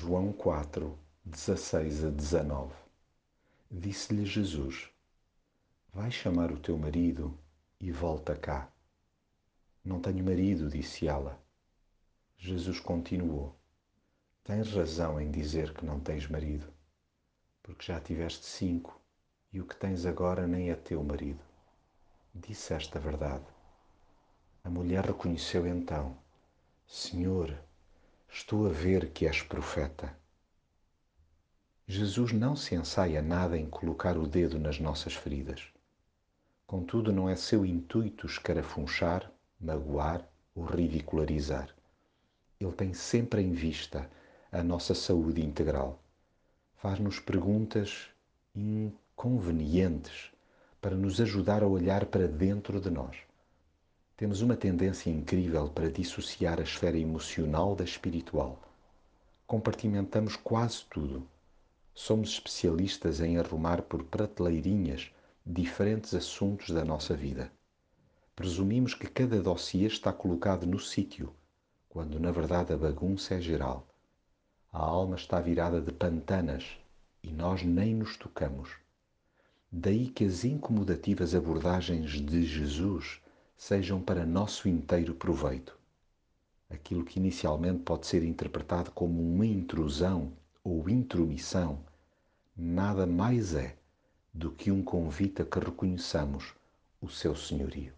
João 4, 16 a 19 Disse-lhe Jesus: Vai chamar o teu marido e volta cá. Não tenho marido, disse ela. Jesus continuou: Tens razão em dizer que não tens marido, porque já tiveste cinco e o que tens agora nem é teu marido. Disse esta verdade. A mulher reconheceu então: Senhor, estou a ver que és profeta. Jesus não se ensaia nada em colocar o dedo nas nossas feridas. Contudo, não é seu intuito escarafunchar, magoar ou ridicularizar. Ele tem sempre em vista a nossa saúde integral. Faz-nos perguntas inconvenientes para nos ajudar a olhar para dentro de nós. Temos uma tendência incrível para dissociar a esfera emocional da espiritual. Compartimentamos quase tudo. Somos especialistas em arrumar por prateleirinhas diferentes assuntos da nossa vida. Presumimos que cada dossiê está colocado no sítio, quando na verdade a bagunça é geral. A alma está virada de pantanas e nós nem nos tocamos. Daí que as incomodativas abordagens de Jesus sejam para nosso inteiro proveito. Aquilo que inicialmente pode ser interpretado como uma intrusão ou intromissão, nada mais é do que um convite a que reconheçamos o seu senhorio.